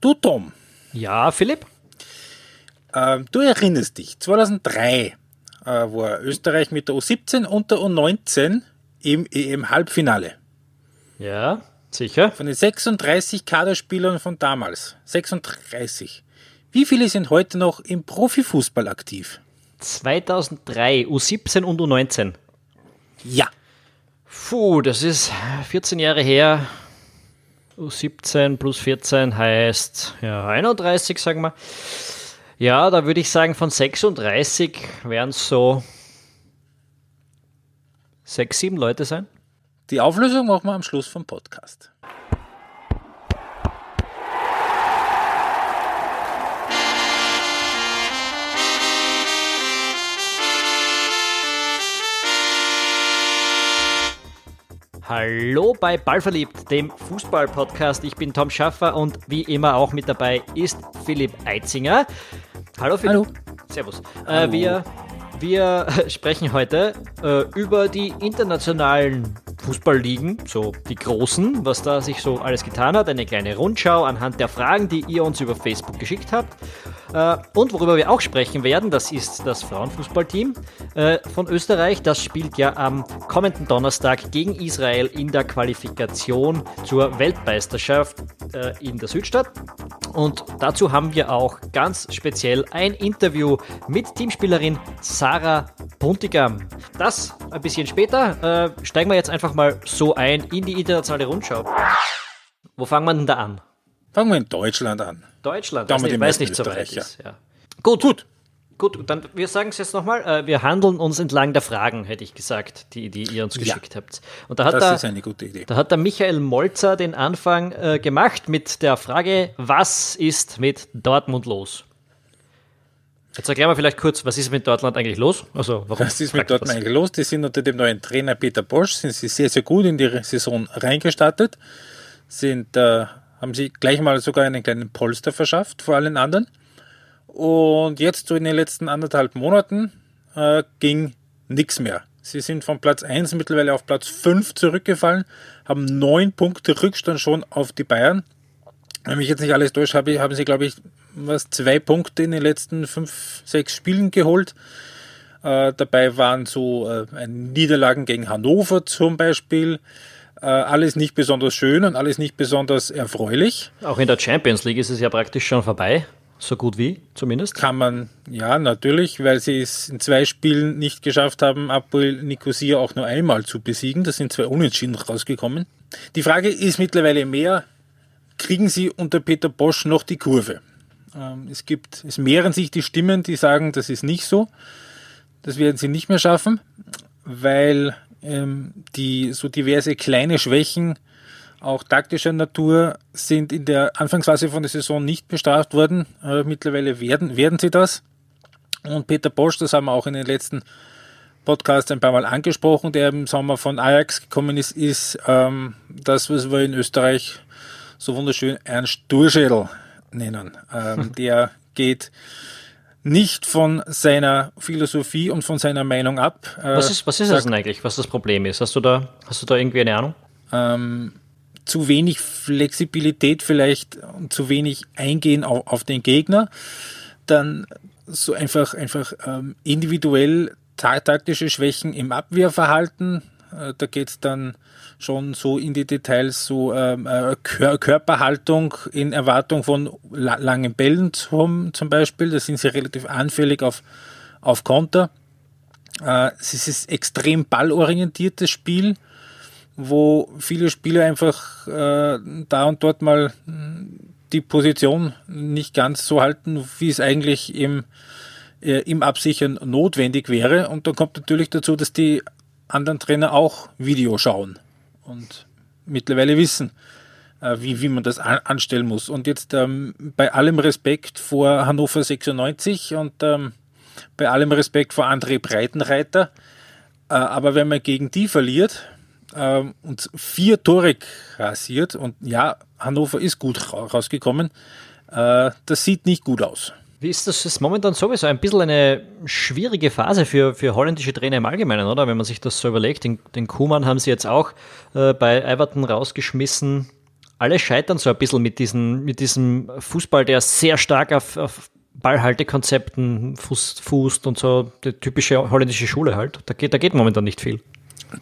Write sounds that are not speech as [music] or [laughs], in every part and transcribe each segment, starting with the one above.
Du, Tom. Ja, Philipp? Äh, du erinnerst dich, 2003 äh, war Österreich mit der U17 und der U19 im EM-Halbfinale. Ja, sicher. Von den 36 Kaderspielern von damals, 36. Wie viele sind heute noch im Profifußball aktiv? 2003, U17 und U19. Ja. Puh, das ist 14 Jahre her. U17 plus 14 heißt ja 31, sagen wir. Ja, da würde ich sagen, von 36 wären es so sechs, sieben Leute sein. Die Auflösung machen wir am Schluss vom Podcast. Hallo bei Ballverliebt, dem Fußball-Podcast. Ich bin Tom Schaffer und wie immer auch mit dabei ist Philipp Eitzinger. Hallo Philipp. Hallo. Servus. Hallo. Äh, wir, wir [laughs] sprechen heute äh, über die internationalen Fußballligen, so die großen, was da sich so alles getan hat. Eine kleine Rundschau anhand der Fragen, die ihr uns über Facebook geschickt habt. Äh, und worüber wir auch sprechen werden, das ist das Frauenfußballteam äh, von Österreich. Das spielt ja am kommenden Donnerstag gegen Israel in der Qualifikation zur Weltmeisterschaft äh, in der Südstadt. Und dazu haben wir auch ganz speziell ein Interview mit Teamspielerin Sarah Puntigam. Das ein bisschen später. Äh, steigen wir jetzt einfach mal so ein in die internationale Rundschau. Wo fangen wir denn da an? Fangen wir in Deutschland an. Deutschland, Da wir nicht, die weiß meisten nicht so weit ist. Ja. Gut, gut. Gut, dann wir sagen es jetzt nochmal. Äh, wir handeln uns entlang der Fragen, hätte ich gesagt, die, die ihr uns Ja. geschickt habt. Und da hat, Das der, ist eine gute Idee. da hat der Michael Molzer den Anfang äh, gemacht mit der Frage, was ist mit Dortmund los? Jetzt erklären wir vielleicht kurz, was ist mit Dortmund eigentlich los? Also, warum Was ist mit Dortmund eigentlich los? Die sind unter dem neuen Trainer Peter Bosch, sind sie sehr, sehr gut in die Saison reingestartet, sind, äh, haben sie gleich mal sogar einen kleinen Polster verschafft vor allen anderen. Und jetzt so in den letzten anderthalb Monaten äh, ging nichts mehr. Sie sind von Platz 1 mittlerweile auf Platz 5 zurückgefallen, haben neun Punkte Rückstand schon auf die Bayern. Wenn mich jetzt nicht alles täuscht, habe, haben sie, glaube ich, was, zwei Punkte in den letzten fünf, sechs Spielen geholt. Äh, dabei waren so äh, Niederlagen gegen Hannover zum Beispiel. Äh, alles nicht besonders schön und alles nicht besonders erfreulich. Auch in der Champions League ist es ja praktisch schon vorbei. So gut wie, zumindest. Kann man, ja, natürlich, weil sie es in zwei Spielen nicht geschafft haben, Apoel Nicosia auch nur einmal zu besiegen. Das sind zwei Unentschieden rausgekommen. Die Frage ist mittlerweile mehr, kriegen sie unter Peter Bosch noch die Kurve? Ähm, es gibt, es mehren sich die Stimmen, die sagen, das ist nicht so. Das werden sie nicht mehr schaffen, weil ähm, die so diverse kleine Schwächen auch taktischer Natur sind in der Anfangsphase von der Saison nicht bestraft worden. Äh, mittlerweile werden, werden sie das. Und Peter Bosch, das haben wir auch in den letzten Podcasts ein paar Mal angesprochen, der im Sommer von Ajax gekommen ist, ist ähm, das, was wir in Österreich so wunderschön Ernst Durschädel nennen. Ähm, der geht nicht von seiner Philosophie und von seiner Meinung ab. Äh, Was ist, was ist das denn eigentlich, was das Problem ist? Hast du da, hast du da irgendwie eine Ahnung? ähm, zu wenig Flexibilität vielleicht und zu wenig Eingehen auf, auf den Gegner. Dann so einfach, einfach ähm, individuell ta taktische Schwächen im Abwehrverhalten. Äh, da geht's dann schon so in die Details, so ähm, äh, Kör Körperhaltung in Erwartung von la langen Bällen zum, zum Beispiel. Da sind sie relativ anfällig auf, auf Konter. Äh, es ist extrem ballorientiertes Spiel wo viele Spieler einfach äh, da und dort mal mh, die Position nicht ganz so halten, wie es eigentlich im, äh, im Absichern notwendig wäre. Und dann kommt natürlich dazu, dass die anderen Trainer auch Video schauen und mittlerweile wissen, äh, wie, wie man das an, anstellen muss. Und jetzt ähm, bei allem Respekt vor Hannover 96 und ähm, bei allem Respekt vor André Breitenreiter, äh, aber wenn man gegen die verliert, ähm, und vier Tore kassiert und ja, Hannover ist gut ra rausgekommen. Äh, das sieht nicht gut aus. Wie ist das? Ist momentan sowieso ein bisschen eine schwierige Phase für, für holländische Trainer im Allgemeinen, oder? Wenn man sich das so überlegt. Den, den Kuhmann haben sie jetzt auch äh, bei Everton rausgeschmissen. alle scheitern so ein bisschen mit, diesen, mit diesem Fußball, der sehr stark auf, auf Ballhaltekonzepten fußt und so, die typische holländische Schule halt. Da geht, da geht momentan nicht viel.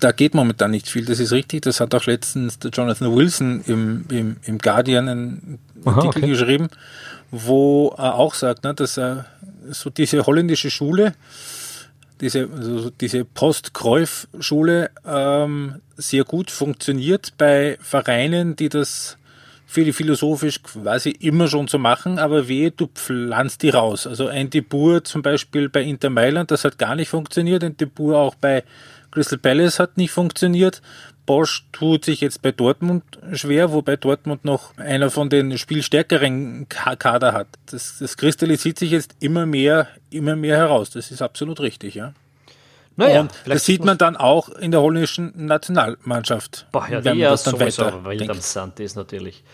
Da geht momentan nicht viel, das ist richtig. Das hat auch letztens der Jonathan Wilson im, im, im Guardian einen Aha, Artikel okay. geschrieben, wo er auch sagt, ne, dass er so diese holländische Schule, diese, also diese Post-Kreuf-Schule ähm, sehr gut funktioniert bei Vereinen, die das für die philosophisch quasi immer schon so machen, aber wehe, du pflanzt die raus. Also ein Debur zum Beispiel bei Inter Mailand, das hat gar nicht funktioniert, ein Debur auch bei Crystal Palace hat nicht funktioniert. Bosch tut sich jetzt bei Dortmund schwer, wobei Dortmund noch einer von den spielstärkeren Kader hat. Das, das kristallisiert sich jetzt immer mehr, immer mehr heraus. Das ist absolut richtig, ja. Naja, und das sieht man dann auch in der holländischen Nationalmannschaft. Boah, ja, die ja sowieso wild am Sand ist natürlich.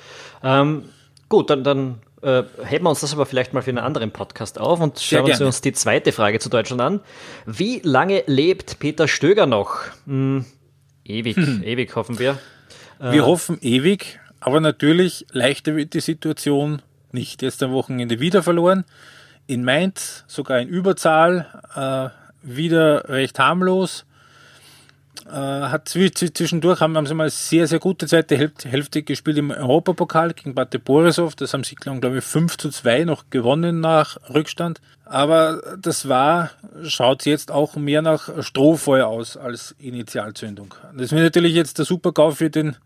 Ähm, gut, dann, dann äh, heben wir uns das aber vielleicht mal für einen anderen Podcast auf und schauen wir uns die zweite Frage zu Deutschland an. Wie lange lebt Peter Stöger noch? Hm, ewig, hm. ewig hoffen wir. Äh, wir hoffen ewig, aber natürlich leichter wird die Situation nicht. Jetzt am Wochenende wieder verloren. In Mainz sogar in Überzahl. Äh, wieder recht harmlos. Äh, hat zwischendurch haben, haben sie mal sehr, sehr gute zweite Hälfte gespielt im Europapokal gegen Bate Borisov. Das haben sie, glaube ich, 5 zu 2 noch gewonnen nach Rückstand. Aber das war, schaut jetzt auch mehr nach Strohfeuer aus als Initialzündung. Das wäre natürlich jetzt der Supergau für den,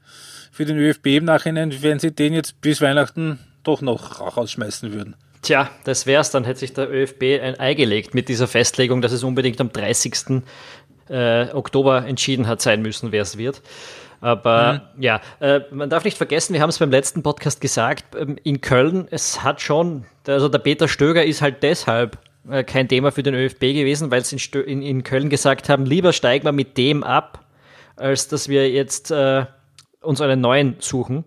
für den ÖFB im Nachhinein, wenn sie den jetzt bis Weihnachten doch noch rausschmeißen würden. Tja, das wär's. Dann hätte sich der ÖFB ein Ei gelegt mit dieser Festlegung, dass es unbedingt am 30. Äh, Oktober entschieden hat sein müssen, wer es wird. Aber mhm. ja, äh, man darf nicht vergessen, wir haben es beim letzten Podcast gesagt, ähm, in Köln, es hat schon, also der Peter Stöger ist halt deshalb äh, kein Thema für den ÖFB gewesen, weil sie in, in, in, Köln gesagt haben, lieber steigen wir mit dem ab, als dass wir jetzt äh, uns einen neuen suchen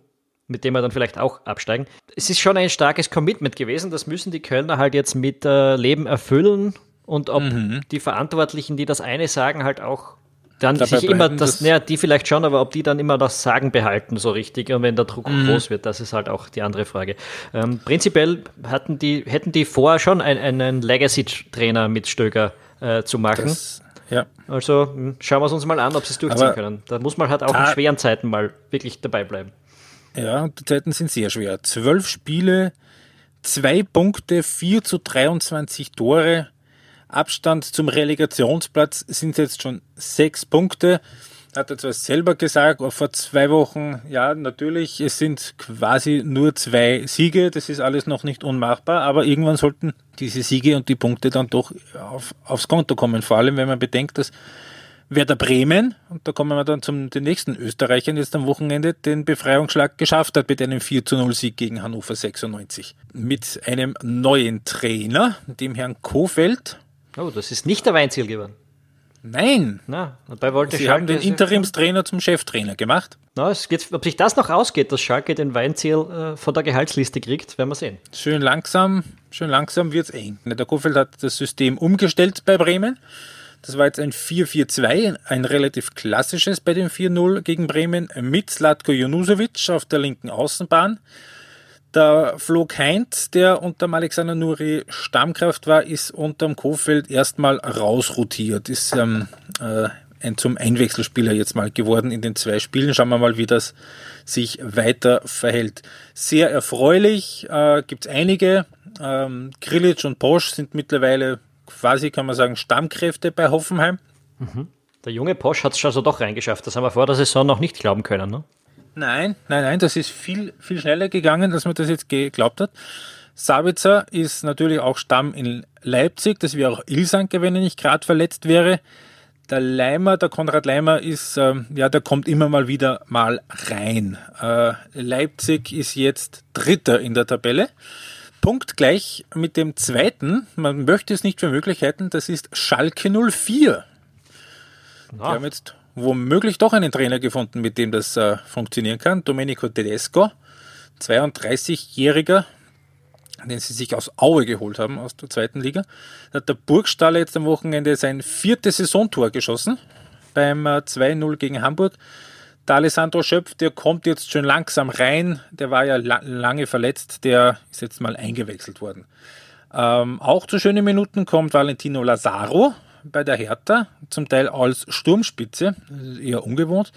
mit dem wir dann vielleicht auch absteigen. Es ist schon ein starkes Commitment gewesen, das müssen die Kölner halt jetzt mit äh, Leben erfüllen und ob mhm. die Verantwortlichen, die das eine sagen, halt auch dann Dabei sich immer das, naja, die vielleicht schon, aber ob die dann immer das Sagen behalten, so richtig, und wenn der Druck mhm. groß wird, das ist halt auch die andere Frage. Ähm, prinzipiell hatten die, hätten die vorher schon ein, einen Legacy-Trainer mit Stöger äh, zu machen. Das, ja. Also hm, schauen wir es uns mal an, ob sie es durchziehen aber können. Da muss man halt auch in schweren Zeiten mal wirklich dabei bleiben. Ja, die Zeiten sind sehr schwer. Zwölf Spiele, zwei Punkte, vier zu 23 Tore. Abstand zum Relegationsplatz sind jetzt schon sechs Punkte. Hat er zwar selber gesagt, vor zwei Wochen, ja, natürlich, es sind quasi nur zwei Siege, das ist alles noch nicht unmachbar, aber irgendwann sollten diese Siege und die Punkte dann doch auf, aufs Konto kommen. Vor allem, wenn man bedenkt, dass Werder Bremen, und da kommen wir dann zum den nächsten Österreichern jetzt am Wochenende, den Befreiungsschlag geschafft hat mit einem 4 zu 0 Sieg gegen Hannover 96. Mit einem neuen Trainer, dem Herrn Kofeld. Oh, das ist nicht der Weinziel geworden. Nein. Na, dabei wollte Sie Schalke haben den Interimstrainer zum Cheftrainer gemacht. Na, es geht, ob sich das noch ausgeht, dass Schalke den Weinziel äh, von der Gehaltsliste kriegt, werden wir sehen. Schön langsam, schön langsam wird es eng. Der Kofeld hat das System umgestellt bei Bremen. Das war jetzt ein 4-4-2, ein relativ klassisches bei dem 4-0 gegen Bremen mit Slatko Junusovic auf der linken Außenbahn. Der Flo Heint, der unter Alexander Nuri Stammkraft war, ist unterm Kofeld erstmal rausrotiert, ist ähm, äh, zum Einwechselspieler jetzt mal geworden in den zwei Spielen. Schauen wir mal, wie das sich weiter verhält. Sehr erfreulich, äh, gibt es einige. Ähm, Grilic und Posch sind mittlerweile quasi, kann man sagen, Stammkräfte bei Hoffenheim. Mhm. Der junge Posch hat es also doch reingeschafft. Das haben wir vor der Saison noch nicht glauben können, ne? Nein, nein, nein, das ist viel, viel schneller gegangen, als man das jetzt geglaubt hat. Sabitzer ist natürlich auch Stamm in Leipzig, das wäre auch Ilsanke, wenn er nicht gerade verletzt wäre. Der Leimer, der Konrad Leimer ist, äh, ja, der kommt immer mal wieder mal rein. Äh, Leipzig ist jetzt Dritter in der Tabelle. Punkt gleich mit dem zweiten, man möchte es nicht für möglich halten, das ist Schalke 04. Na. Wir haben jetzt womöglich doch einen Trainer gefunden, mit dem das äh, funktionieren kann. Domenico Tedesco, 32-Jähriger, den sie sich aus Aue geholt haben, aus der zweiten Liga. Da hat der Burgstaller jetzt am Wochenende sein viertes Saisontor geschossen beim äh, 2-0 gegen Hamburg. Der Alessandro Schöpf, der kommt jetzt schon langsam rein. Der war ja la lange verletzt. Der ist jetzt mal eingewechselt worden. Ähm, auch zu schönen Minuten kommt Valentino Lazaro bei der Hertha, zum Teil als Sturmspitze, eher ungewohnt.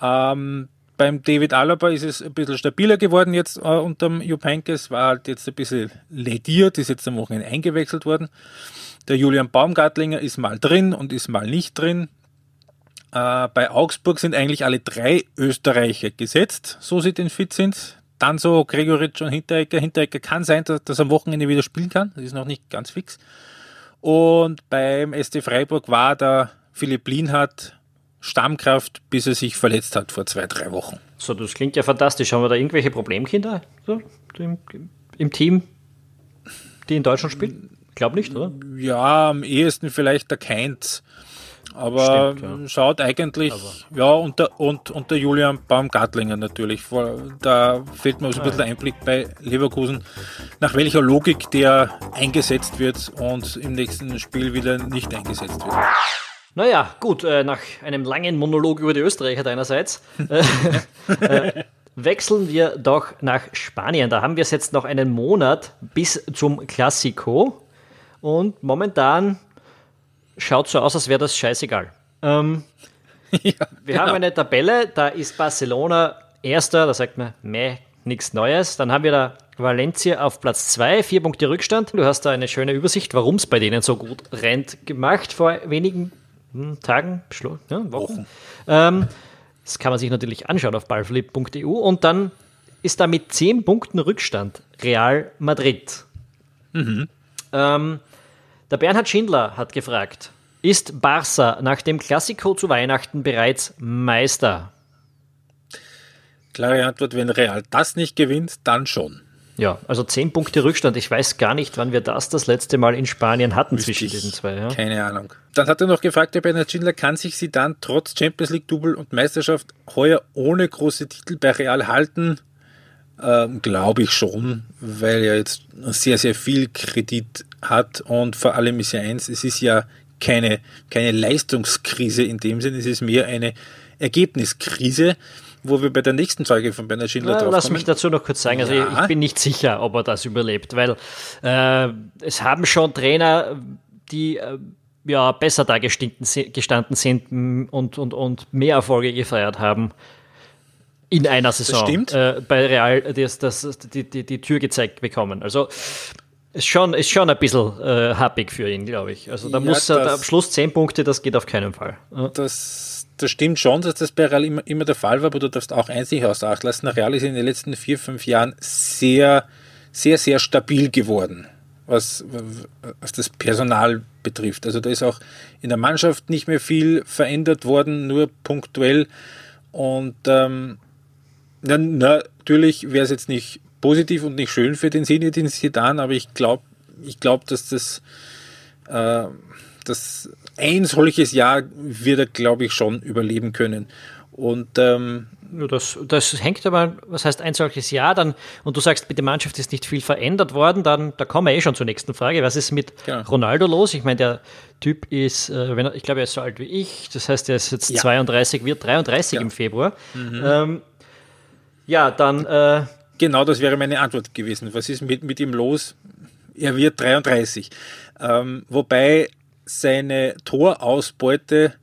Ähm, beim David Alaba ist es ein bisschen stabiler geworden jetzt äh, unter dem Jupp Heynckes, war halt jetzt ein bisschen lediert, ist jetzt am Wochenende eingewechselt worden. Der Julian Baumgartlinger ist mal drin und ist mal nicht drin. Äh, bei Augsburg sind eigentlich alle drei Österreicher gesetzt, so sie denn fit sind. Dann so Gregoritsch und Hinteregger. Hinteregger kann sein, dass, er am Wochenende wieder spielen kann. Das ist noch nicht ganz fix. Und beim SC Freiburg war der Philipp Lienhardt Stammkraft, bis er sich verletzt hat vor zwei, drei Wochen. So, das klingt ja fantastisch. Haben wir da irgendwelche Problemkinder so, im, im Team, die in Deutschland spielen? Ich glaube nicht, oder? Ja, am ehesten vielleicht der Keins. Aber Stimmt, ja. schaut eigentlich, aber. ja, und der, und, und der Julian Baumgartlinger natürlich. Da fehlt mir so ein bisschen Einblick bei Leverkusen, nach welcher Logik der eingesetzt wird und im nächsten Spiel wieder nicht eingesetzt wird. Naja, gut, äh, nach einem langen Monolog über die Österreicher deinerseits. Äh, [laughs] äh, wechseln wir doch nach Spanien. Da haben wir es jetzt noch einen Monat bis zum Klassiko. Und momentan schaut so aus, als wäre das scheißegal. Ähm, [laughs] ja, wir genau. haben eine Tabelle, da ist Barcelona erster, da sagt man, meh, nichts Neues. Dann haben wir da Valencia auf Platz 2, vier Punkte Rückstand. Du hast da eine schöne Übersicht, warum es bei denen so gut rennt, gemacht vor wenigen hm, Tagen, ja, Wochen. Ähm, das kann man sich natürlich anschauen auf ballflip.eu und dann ist da mit 10 Punkten Rückstand Real Madrid. Mhm. Ähm, der Bernhard Schindler hat gefragt, ist Barca nach dem Klassiko zu Weihnachten bereits Meister? Klare Antwort, wenn Real das nicht gewinnt, dann schon. Ja, also zehn Punkte Rückstand. Ich weiß gar nicht, wann wir das das letzte Mal in Spanien hatten Richtig. zwischen diesen zwei. Ja? Keine Ahnung. Dann hat er noch gefragt, der Bernhard Schindler, kann sich sie dann trotz Champions League Double und Meisterschaft heuer ohne große Titel bei Real halten? Ähm, Glaube ich schon, weil er jetzt sehr, sehr viel Kredit hat und vor allem ist ja eins, es ist ja keine, keine Leistungskrise in dem Sinne, es ist mehr eine Ergebniskrise wo wir bei der nächsten Folge von Bernhard Schindler drauf Lass mich dazu noch kurz sagen, also ja. ich, ich, bin nicht sicher, ob er das überlebt, weil äh, es haben schon Trainer, die äh, ja besser da gestanden sind und, und, und mehr Erfolge gefeiert haben in einer Saison stimmt. Äh, bei Real das, das, die, die, die Tür gezeigt bekommen. Also ist schon, ist schon ein bisschen äh, happig für ihn, glaube ich. Also da ja, muss er am Schluss zehn Punkte, das geht auf keinen Fall. Das das stimmt schon, dass das bei Real immer, immer der Fall war, aber du darfst auch einzig außer Acht lassen. Real ist in den letzten vier, fünf Jahren sehr, sehr, sehr stabil geworden, was, was das Personal betrifft. Also da ist auch in der Mannschaft nicht mehr viel verändert worden, nur punktuell. Und ähm, na, natürlich wäre es jetzt nicht positiv und nicht schön für den Zinedine Zidane, aber ich glaube, ich glaube, dass das, äh, das ein solches Jahr wird er, glaube ich, schon überleben können. Und ähm, das, das hängt aber, was heißt ein solches Jahr dann, und du sagst, mit der Mannschaft ist nicht viel verändert worden, dann da kommen wir eh schon zur nächsten Frage. Was ist mit genau. Ronaldo los? Ich meine, der Typ ist, äh, wenn er, ich glaube, er ist so alt wie ich, das heißt, er ist jetzt ja. 32, wird 33 ja. im Februar. Mhm. Ähm, ja, dann. Äh, genau, das wäre meine Antwort gewesen. Was ist mit, mit ihm los? Er wird 33. Ähm, wobei seine Torausbeute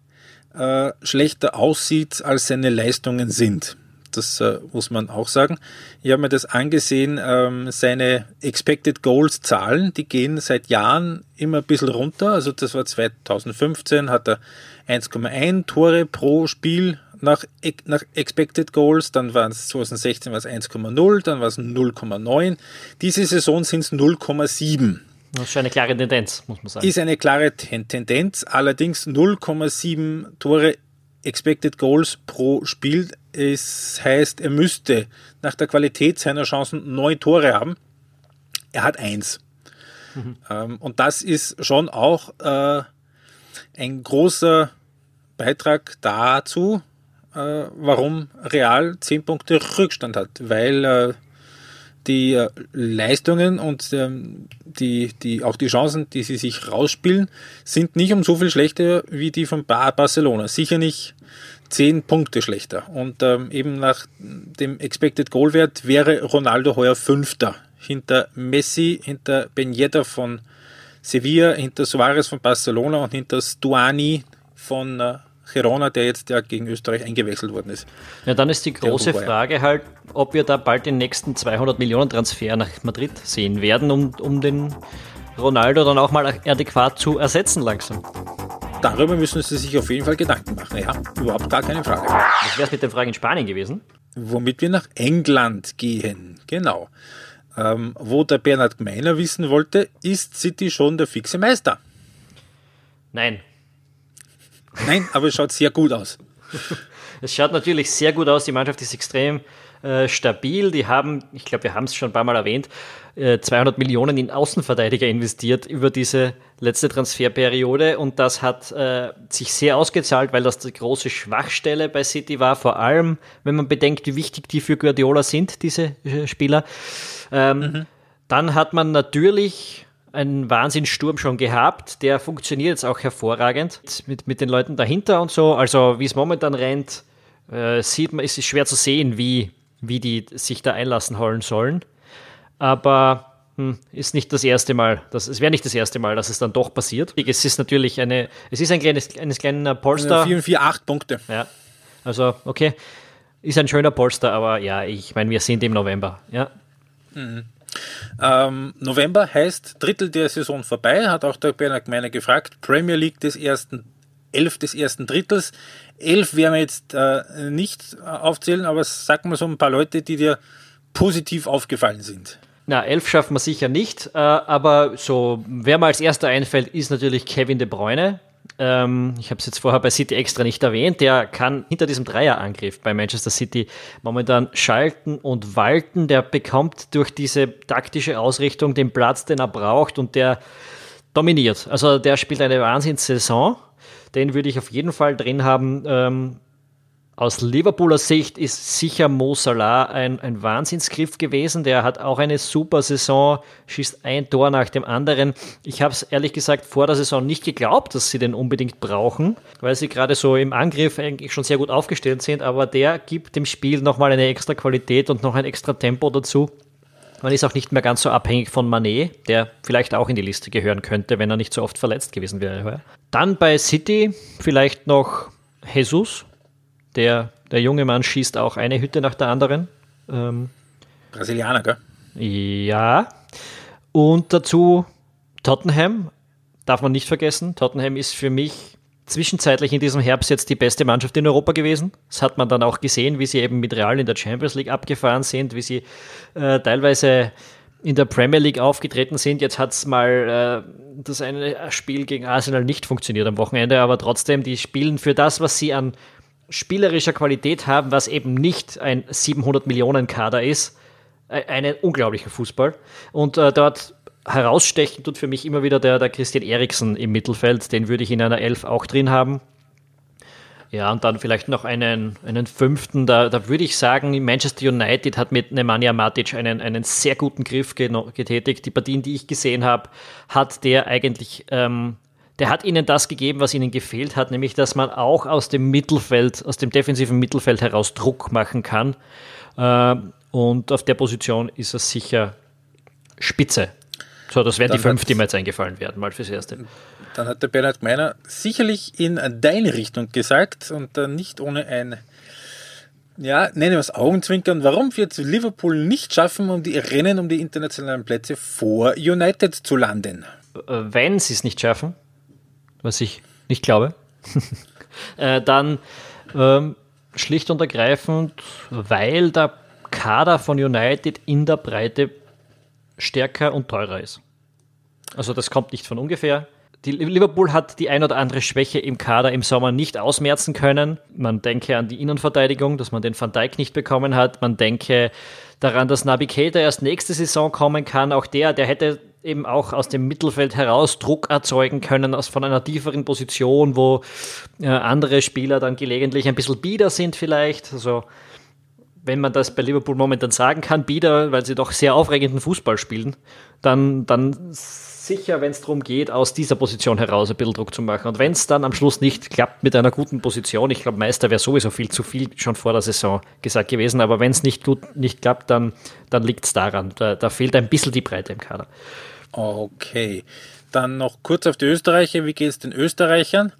äh, schlechter aussieht, als seine Leistungen sind. Das äh, muss man auch sagen. Ich habe mir das angesehen, ähm, seine Expected Goals Zahlen, die gehen seit Jahren immer ein bisschen runter. Also das war 2015, hat er 1,1 Tore pro Spiel nach, nach Expected Goals, dann waren es 2016 war es 1,0, dann war es 0,9. Diese Saison sind es 0,7. Das ist eine klare Tendenz, muss man sagen. Ist eine klare Tendenz, allerdings 0,7 Tore Expected Goals pro Spiel. Es heißt, er müsste nach der Qualität seiner Chancen neun Tore haben. Er hat eins. Mhm. Ähm, und das ist schon auch äh, ein großer Beitrag dazu, äh, warum Real zehn Punkte Rückstand hat, weil äh, die äh, Leistungen und ähm, die, die, auch die Chancen, die sie sich rausspielen, sind nicht um so viel schlechter wie die von Barcelona. Sicher nicht zehn Punkte schlechter. Und ähm, eben nach dem Expected Goal Wert wäre Ronaldo heuer Fünfter. Hinter Messi, hinter Ben von Sevilla, hinter Suarez von Barcelona und hinter Stuani von äh, Girona, der jetzt ja gegen Österreich eingewechselt worden ist. Ja, dann ist die große Frage halt, ob wir da bald den nächsten 200 Millionen Transfer nach Madrid sehen werden, um, um den Ronaldo dann auch mal adäquat zu ersetzen langsam. Darüber müssen Sie sich auf jeden Fall Gedanken machen. Ja, überhaupt gar keine Frage. Was wäre es mit den Fragen in Spanien gewesen? Womit wir nach England gehen. Genau. Ähm, wo der Bernhard Meiner wissen wollte, ist City schon der fixe Meister? Nein. Nein, aber es schaut sehr gut aus. es schaut natürlich sehr gut aus. Die Mannschaft ist extrem äh, stabil. Die haben, ich glaube, wir haben es schon ein paar Mal erwähnt, äh, 200 Millionen in Außenverteidiger investiert über diese letzte Transferperiode und das hat äh, sich sehr ausgezahlt, weil das die große Schwachstelle bei City war, vor allem wenn man bedenkt, wie wichtig die für Guardiola sind, diese äh, Spieler. Ähm, mhm. Dann hat man natürlich einen Wahnsinnssturm schon gehabt. Der funktioniert jetzt auch hervorragend mit, mit den Leuten dahinter und so. Also wie es momentan rennt, äh, sieht man, ist es schwer zu sehen, wie, wie die sich da einlassen wollen sollen. Aber hm, ist nicht das erste Mal, das, es wäre nicht das erste Mal, dass es dann doch passiert. Es ist natürlich eine, es ist ein kleines, ein kleiner Polster. 4 4, 8 Punkte. Ja, also okay, ist ein schöner Polster, aber ja, ich meine, wir sind im November, ja. Mhm. Ähm, November heißt Drittel der Saison vorbei, hat auch der Bernhard Gemeiner gefragt. Premier League des ersten, elf des ersten Drittels. Elf werden wir jetzt äh, nicht aufzählen, aber sag mal so ein paar Leute, die dir positiv aufgefallen sind. Na, elf schaffen wir sicher nicht, äh, aber so, wer mal als erster einfällt, ist natürlich Kevin De Bruyne. Ähm, ich habe es jetzt vorher bei City extra nicht erwähnt. Der kann hinter diesem Dreierangriff bei Manchester City momentan schalten und walten. Der bekommt durch diese taktische Ausrichtung den Platz, den er braucht und der dominiert. Also der spielt eine Wahnsinnssaison. Den würde ich auf jeden Fall drin haben. Ähm, aus Liverpooler Sicht ist sicher Mo Salah ein, ein Wahnsinnsgriff gewesen. Der hat auch eine super Saison, schießt ein Tor nach dem anderen. Ich habe es ehrlich gesagt vor der Saison nicht geglaubt, dass sie den unbedingt brauchen, weil sie gerade so im Angriff eigentlich schon sehr gut aufgestellt sind. Aber der gibt dem Spiel nochmal eine extra Qualität und noch ein extra Tempo dazu. Man ist auch nicht mehr ganz so abhängig von Manet, der vielleicht auch in die Liste gehören könnte, wenn er nicht so oft verletzt gewesen wäre. Dann bei City vielleicht noch Jesus, der, der junge Mann schießt auch eine Hütte nach der anderen. Ähm, Brasilianer, gell? Ja. Und dazu Tottenham, darf man nicht vergessen. Tottenham ist für mich zwischenzeitlich in diesem Herbst jetzt die beste Mannschaft in Europa gewesen. Das hat man dann auch gesehen, wie sie eben mit Real in der Champions League abgefahren sind, wie sie äh, teilweise in der Premier League aufgetreten sind. Jetzt hat es mal äh, das eine Spiel gegen Arsenal nicht funktioniert am Wochenende, aber trotzdem, die spielen für das, was sie an spielerischer Qualität haben, was eben nicht ein 700 Millionen Kader ist, äh, einen unglaublichen Fußball. Und äh, dort herausstechen tut für mich immer wieder der, der Christian Eriksen im Mittelfeld. Den würde ich in einer Elf auch drin haben. Ja, und dann vielleicht noch einen, einen fünften. Da, da würde ich sagen, Manchester United hat mit Nemanja Matic einen, einen sehr guten Griff getätigt. Die Partien, die ich gesehen habe, hat der eigentlich ähm, der hat ihnen das gegeben, was ihnen gefehlt hat, nämlich dass man auch aus dem Mittelfeld, aus dem defensiven Mittelfeld heraus Druck machen kann. Äh, und auf der Position ist er sicher spitze. So, das wären die fünf, die mir jetzt eingefallen werden, mal fürs Erste. Dann hat der Bernhard Meiner sicherlich in deine Richtung gesagt und dann nicht ohne ein, ja, nennen wir es Augenzwinkern, warum wird Liverpool nicht schaffen, um die Rennen um die internationalen Plätze vor United zu landen? Äh, wenn sie es nicht schaffen, was ich nicht glaube, [laughs] äh, dann ähm, schlicht und ergreifend, weil der Kader von United in der Breite stärker und teurer ist. Also das kommt nicht von ungefähr. Die Liverpool hat die ein oder andere Schwäche im Kader im Sommer nicht ausmerzen können. Man denke an die Innenverteidigung, dass man den Van Dijk nicht bekommen hat. Man denke daran, dass Naby Keita erst nächste Saison kommen kann. Auch der, der hätte eben auch aus dem Mittelfeld heraus Druck erzeugen können, aus von einer tieferen Position, wo äh, andere Spieler dann gelegentlich ein bisschen bieder sind vielleicht. Also wenn man das bei Liverpool momentan sagen kann, wieder, weil sie doch sehr aufregenden Fußball spielen, dann, dann sicher, wenn es darum geht, aus dieser Position heraus ein bisschen Druck zu machen. Und wenn es dann am Schluss nicht klappt mit einer guten Position, ich glaube, Meister wäre sowieso viel zu viel schon vor der Saison gesagt gewesen, aber wenn es nicht gut nicht klappt, dann, dann liegt es daran. Da, da fehlt ein bisschen die Breite im Kader. Okay. Dann noch kurz auf die Österreicher. Wie geht es den Österreichern?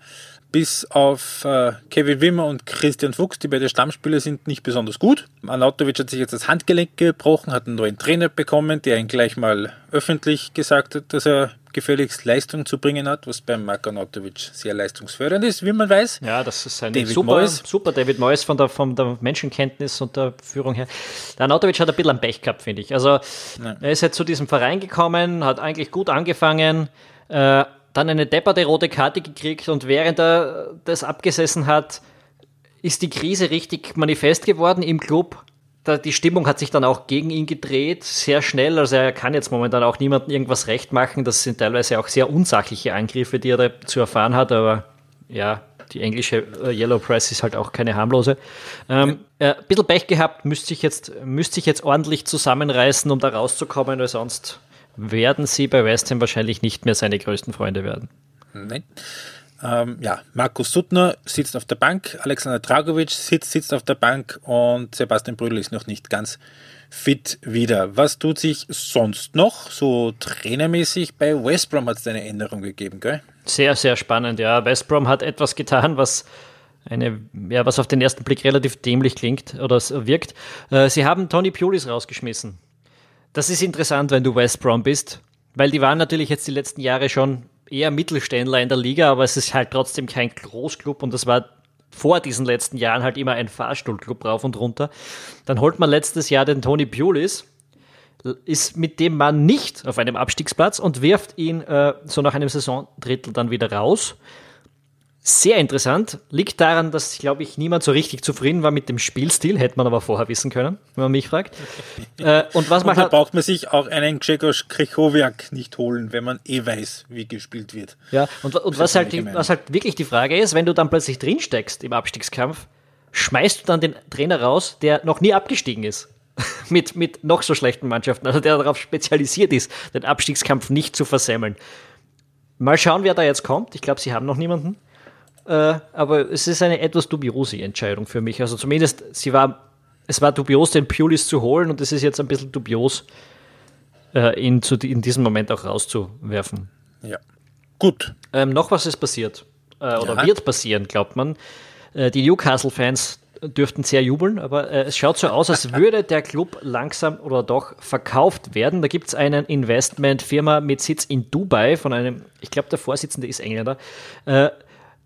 Bis auf äh, Kevin Wimmer und Christian Fuchs, die beide Stammspieler sind, nicht besonders gut. Anatovic hat sich jetzt das Handgelenk gebrochen, hat einen neuen Trainer bekommen, der ihn gleich mal öffentlich gesagt hat, dass er gefälligst Leistung zu bringen hat, was beim Mark Anatovic sehr leistungsfördernd ist, wie man weiß. Ja, das ist ein David super, Moyes. super David Moyes von der, von der Menschenkenntnis und der Führung her. Der Anatovic hat ein bisschen ein Pech gehabt, finde ich. Also ja. er ist jetzt zu diesem Verein gekommen, hat eigentlich gut angefangen, äh, dann eine depperte rote Karte gekriegt und während er das abgesessen hat, ist die Krise richtig manifest geworden im Club. die Stimmung hat sich dann auch gegen ihn gedreht, sehr schnell. Also er kann jetzt momentan auch niemandem irgendwas recht machen. Das sind teilweise auch sehr unsachliche Angriffe, die er da zu erfahren hat. Aber ja, die englische äh, Yellow Press ist halt auch keine harmlose. Ähm, äh, bisschen Pech gehabt, müsste sich jetzt, müsste sich jetzt ordentlich zusammenreißen, um da rauszukommen, weil sonst werden sie bei West Ham wahrscheinlich nicht mehr seine größten Freunde werden. Nein. Ähm, ja, Markus Suttner sitzt auf der Bank, Alexander Dragovic sitzt, sitzt auf der Bank und Sebastian Brüdel ist noch nicht ganz fit wieder. Was tut sich sonst noch so trainermäßig? Bei West Brom hat es eine Änderung gegeben, gell? Sehr, sehr spannend, ja. West Brom hat etwas getan, was eine, ja, was auf den ersten Blick relativ dämlich klingt oder wirkt. Äh, sie haben Tony Pulis rausgeschmissen. Das ist interessant, wenn du West Brom bist, weil die waren natürlich jetzt die letzten Jahre schon eher Mittelständler in der Liga, aber es ist halt trotzdem kein Großclub und das war vor diesen letzten Jahren halt immer ein Fahrstuhlclub rauf und runter. Dann holt man letztes Jahr den Tony Pulis, ist mit dem Mann nicht auf einem Abstiegsplatz und wirft ihn äh, so nach einem Saisondrittel dann wieder raus sehr interessant. Liegt daran, dass, glaube ich, niemand so richtig zufrieden war mit dem Spielstil. Hätte man aber vorher wissen können, wenn man mich fragt. äh, und was man und da braucht man sich auch einen Grzegorz Krychowiak nicht holen, wenn man eh weiß, wie gespielt wird. Ja, und, und was, halt die, was halt wirklich die Frage ist, wenn du dann plötzlich drinsteckst im Abstiegskampf, schmeißt du dann den Trainer raus, der noch nie abgestiegen ist. [laughs] mit, mit noch so schlechten Mannschaften, also der darauf spezialisiert ist, den Abstiegskampf nicht zu versemmeln. Mal schauen, wer da jetzt kommt. Ich glaube, sie haben noch niemanden. Äh, aber es ist eine etwas dubiose Entscheidung für mich. Also zumindest, sie war, es war dubios, den Pulis zu holen und es ist jetzt ein bisschen dubios, äh, ihn zu, in diesem Moment auch rauszuwerfen. Ja. Gut. Ähm, noch was ist passiert. Äh, oder ja. wird passieren, glaubt man. Äh, die Newcastle-Fans dürften sehr jubeln, aber äh, es schaut so aus, als [laughs] würde der Club langsam oder doch verkauft werden. Da gibt es eine Investmentfirma mit Sitz in Dubai von einem, ich glaube, der Vorsitzende ist Engländer, äh,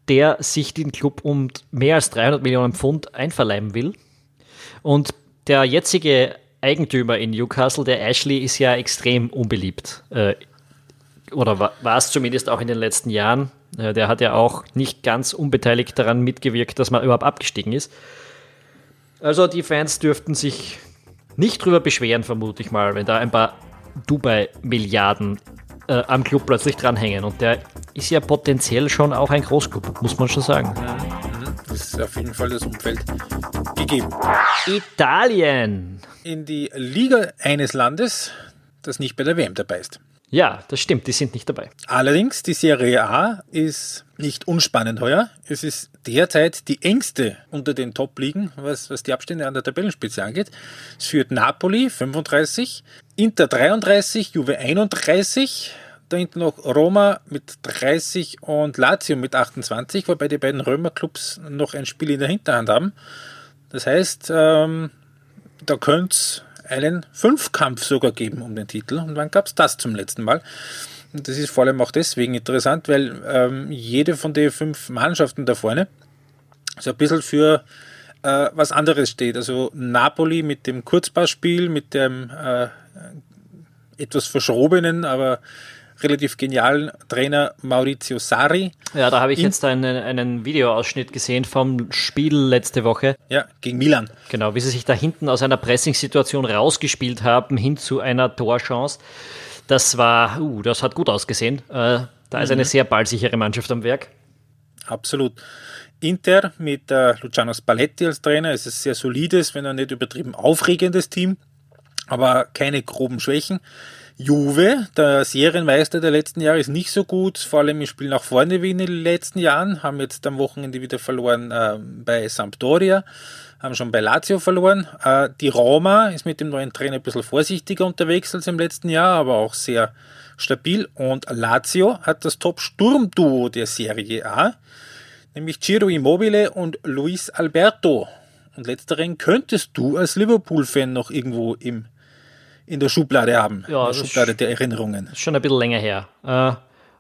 der sich den Club um mehr als 300 Millionen Pfund einverleiben will. Und der jetzige Eigentümer in Newcastle, der Ashley, ist ja extrem unbeliebt. Äh, oder war, es zumindest auch in den letzten Jahren. Äh, der hat ja auch nicht ganz unbeteiligt daran mitgewirkt, dass man überhaupt abgestiegen ist. Also die Fans dürften sich nicht drüber beschweren, vermute ich mal, wenn da ein paar Dubai-Milliarden äh, am Club plötzlich dranhängen. Und der ist ja potenziell schon auch ein Großclub, muss man schon sagen. Mhm. Das ist auf jeden Fall das Umfeld gegeben. Italien. In die Liga eines Landes, das nicht bei der WM dabei ist. Ja, das stimmt, die sind nicht dabei. Allerdings, die Serie A ist nicht unspannend heuer. Es ist derzeit die engste unter den Top-Ligen, was, was die Abstände an der Tabellenspitze angeht. Es führt Napoli 35, Inter 33, Juve 31, da hinten noch Roma mit 30 und Lazio mit 28, wobei die beiden Römerclubs noch ein Spiel in der Hinterhand haben. Das heißt, ähm, da könnte es einen Fünfkampf sogar geben um den Titel. Und wann gab es das zum letzten Mal? Und das ist vor allem auch deswegen interessant, weil ähm, jede von den fünf Mannschaften da vorne so ein bisschen für äh, was anderes steht. Also Napoli mit dem Kurzpassspiel, mit dem äh, etwas verschrobenen, aber relativ genialen Trainer Maurizio Sari. Ja, da habe ich jetzt einen, einen Videoausschnitt gesehen vom Spiel letzte Woche. Ja, gegen Milan. Genau, wie sie sich da hinten aus einer Pressing-Situation rausgespielt haben, hin zu einer Torchance. Das war, uh, das hat gut ausgesehen. Äh, da ist eine mhm. sehr ballsichere Mannschaft am Werk. Absolut. Inter mit äh, Luciano Spalletti als Trainer. Es ist ein sehr solides, wenn auch nicht übertrieben aufregendes Team, aber keine groben Schwächen. Juve, der Serienmeister der letzten Jahre, ist nicht so gut, vor allem im Spiel nach vorne wie in den letzten Jahren, haben jetzt am Wochenende wieder verloren äh, bei Sampdoria, haben schon bei Lazio verloren. Äh, die Roma ist mit dem neuen Trainer ein bisschen vorsichtiger unterwegs als im letzten Jahr, aber auch sehr stabil. Und Lazio hat das Top-Sturmduo der Serie A, nämlich Ciro Immobile und Luis Alberto. Und letzteren könntest du als Liverpool-Fan noch irgendwo im in der Schublade haben. Ja, in der Schublade der Erinnerungen. Schon ein bisschen länger her. Äh,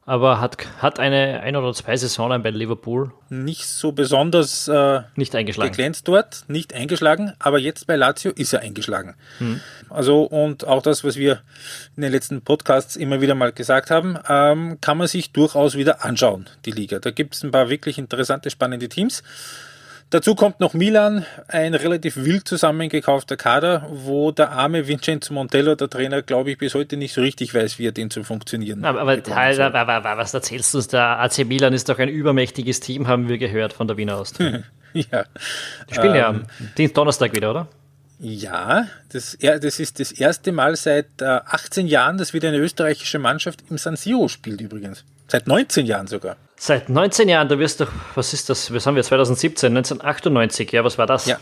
aber hat, hat eine ein oder zwei Saisonen bei Liverpool. Nicht so besonders äh, nicht eingeschlagen. geglänzt dort, nicht eingeschlagen, aber jetzt bei Lazio ist er eingeschlagen. Hm. Also und auch das, was wir in den letzten Podcasts immer wieder mal gesagt haben, ähm, kann man sich durchaus wieder anschauen, die Liga. Da gibt es ein paar wirklich interessante, spannende Teams. Dazu kommt noch Milan, ein relativ wild zusammengekaufter Kader, wo der arme Vincenzo Montello, der Trainer, glaube ich, bis heute nicht so richtig weiß, wie er den zu funktionieren Aber, aber, aber, aber was erzählst du uns? Der AC Milan ist doch ein übermächtiges Team, haben wir gehört von der Wiener Ost. [laughs] ja. Die spielen ähm, ja am Donnerstag wieder, oder? Ja, das, das ist das erste Mal seit äh, 18 Jahren, dass wieder eine österreichische Mannschaft im San Siro spielt übrigens. Seit 19 Jahren sogar. Seit 19 Jahren, da wirst du, was ist das? Was haben wir 2017, 1998, ja, was war das? Ja.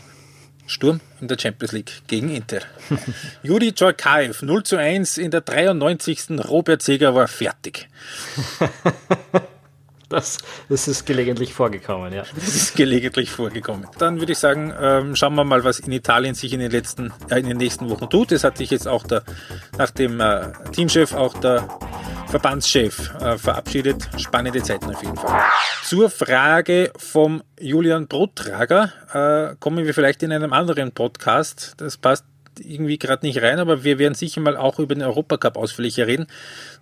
Sturm in der Champions League gegen Inter. [laughs] Juri Djorkaev 0 zu 1 in der 93. Robert Seger war fertig. [laughs] Das, das, ist gelegentlich vorgekommen, ja. Das ist gelegentlich vorgekommen. Dann würde ich sagen, ähm, schauen wir mal, was in Italien sich in den letzten, äh, in den nächsten Wochen tut. Es hat sich jetzt auch der, nach dem äh, Teamchef auch der Verbandschef äh, verabschiedet. Spannende Zeiten auf jeden Fall. Zur Frage vom Julian Brottrager äh, kommen wir vielleicht in einem anderen Podcast. Das passt irgendwie gerade nicht rein, aber wir werden sicher mal auch über den Europacup ausführlicher reden.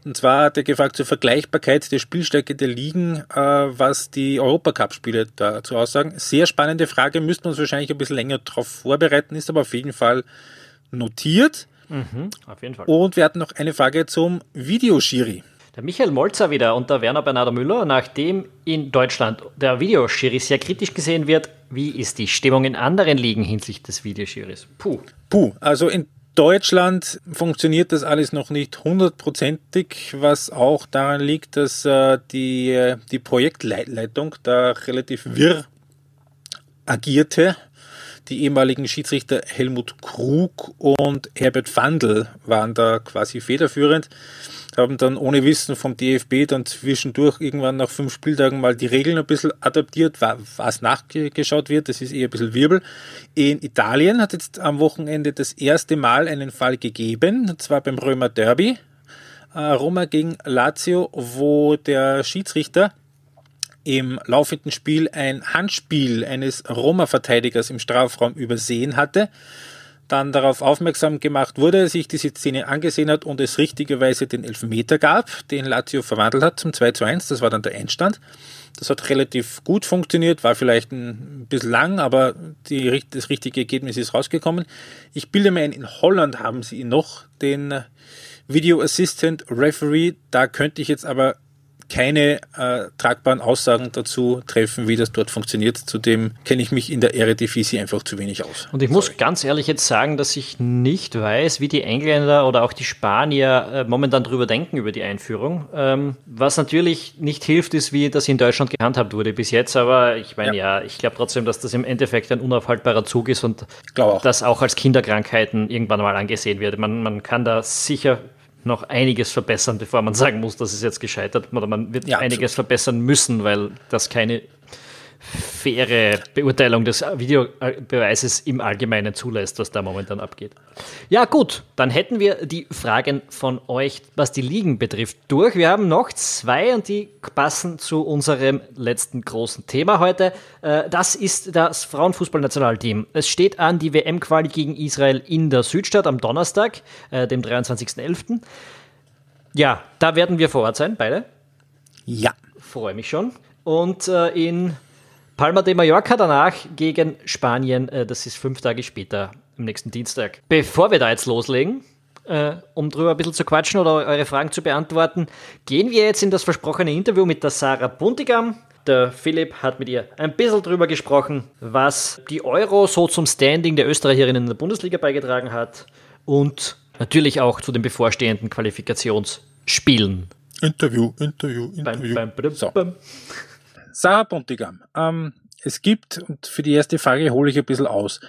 Und zwar hat er gefragt zur Vergleichbarkeit der Spielstärke der Ligen, äh, was die Europacup-Spiele dazu aussagen. Sehr spannende Frage, müssten wir uns wahrscheinlich ein bisschen länger darauf vorbereiten, ist aber auf jeden Fall notiert. Mhm, auf jeden Fall. Und wir hatten noch eine Frage zum Videoschiri. Der Michael Molzer wieder und der Werner Bernardo Müller, nachdem in Deutschland der Videoschiri sehr kritisch gesehen wird, wie ist die Stimmung in anderen Ligen hinsichtlich des Videoschiris? Puh. Puh, also in Deutschland funktioniert das alles noch nicht hundertprozentig, was auch daran liegt, dass äh, die, die Projektleitung da relativ wirr agierte die ehemaligen Schiedsrichter Helmut Krug und Herbert Fandl waren da quasi federführend, haben dann ohne Wissen vom DFB dann zwischendurch irgendwann nach fünf Spieltagen mal die Regeln ein bisschen adaptiert, was nachgeschaut wird, das ist eher ein bisschen Wirbel. In Italien hat jetzt am Wochenende das erste Mal einen Fall gegeben, und zwar beim Römer Derby. Äh, Roma gegen Lazio, wo der Schiedsrichter im laufenden Spiel ein Handspiel eines Roma-Verteidigers im Strafraum übersehen hatte, dann darauf aufmerksam gemacht wurde, sich diese Szene angesehen hat und es richtigerweise den Elfmeter gab, den Lazio verwandelt hat zum 2 zu 1, das war dann der Endstand. Das hat relativ gut funktioniert, war vielleicht ein bisschen lang, aber die, das richtige Ergebnis ist rausgekommen. Ich bilde mir ein, in Holland haben sie noch, den Video Assistant Referee. Da könnte ich jetzt aber keine äh, tragbaren Aussagen dazu treffen, wie das dort funktioniert. Zudem kenne ich mich in der Eredivisie einfach zu wenig aus. Und ich muss Sorry. ganz ehrlich jetzt sagen, dass ich nicht weiß, wie die Engländer oder auch die Spanier äh, momentan darüber denken, über die Einführung. Ähm, was natürlich nicht hilft, ist, wie das in Deutschland gehandhabt wurde bis jetzt. Aber ich meine, ja. ja, ich glaube trotzdem, dass das im Endeffekt ein unaufhaltbarer Zug ist und auch. das auch als Kinderkrankheiten irgendwann mal angesehen wird. Man, man kann da sicher noch einiges verbessern, bevor man sagen muss, dass es jetzt gescheitert oder man wird ja, einiges absolut. verbessern müssen, weil das keine faire Beurteilung des Videobeweises im Allgemeinen zulässt, was da momentan abgeht. Ja, gut, dann hätten wir die Fragen von euch, was die Ligen betrifft, durch. Wir haben noch zwei und die passen zu unserem letzten großen Thema heute. Äh, das ist das Frauenfußballnationalteam. Es steht an die WM-Quali gegen Israel in der Südstadt am Donnerstag, äh, dem 23.11. Ja, da werden wir vor Ort sein, beide. Ja. Freue mich schon. Und äh, in Palma de Mallorca danach gegen Spanien. Äh, das ist fünf Tage später, am nächsten Dienstag. Bevor wir da jetzt loslegen, äh, um drüber ein bisschen zu quatschen oder eure Fragen zu beantworten, gehen wir jetzt in das versprochene Interview mit der Sarah Buntigam. Der Philipp hat mit ihr ein bisschen drüber gesprochen, was die Euro so zum Standing der Österreicherinnen in der Bundesliga beigetragen hat und natürlich auch zu den bevorstehenden Qualifikationsspielen. Interview, Interview, Interview. Beim, beim, so. Sarah Pontigam, ähm, es gibt, und für die erste Frage hole ich ein bisschen aus,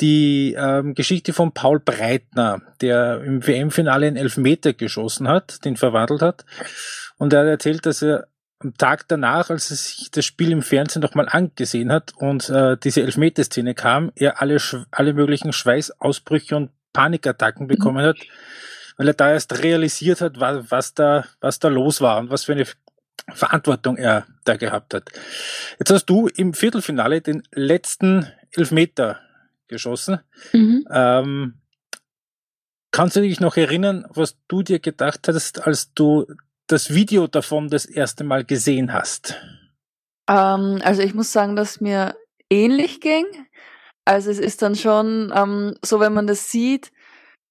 die ähm, Geschichte von Paul Breitner, der im WM-Finale einen Elfmeter geschossen hat, den verwandelt hat. Und er hat erzählt, dass er am Tag danach, als er sich das Spiel im Fernsehen nochmal angesehen hat und äh, diese Elfmeterszene kam, er alle, alle möglichen Schweißausbrüche und Panikattacken mhm. bekommen hat, weil er da erst realisiert hat, was, was, da, was da los war und was für eine Verantwortung er da gehabt hat. Jetzt hast du im Viertelfinale den letzten Elfmeter geschossen. Mhm. Ähm, kannst du dich noch erinnern, was du dir gedacht hast, als du das Video davon das erste Mal gesehen hast? Ähm, also ich muss sagen, dass mir ähnlich ging. Also es ist dann schon ähm, so, wenn man das sieht,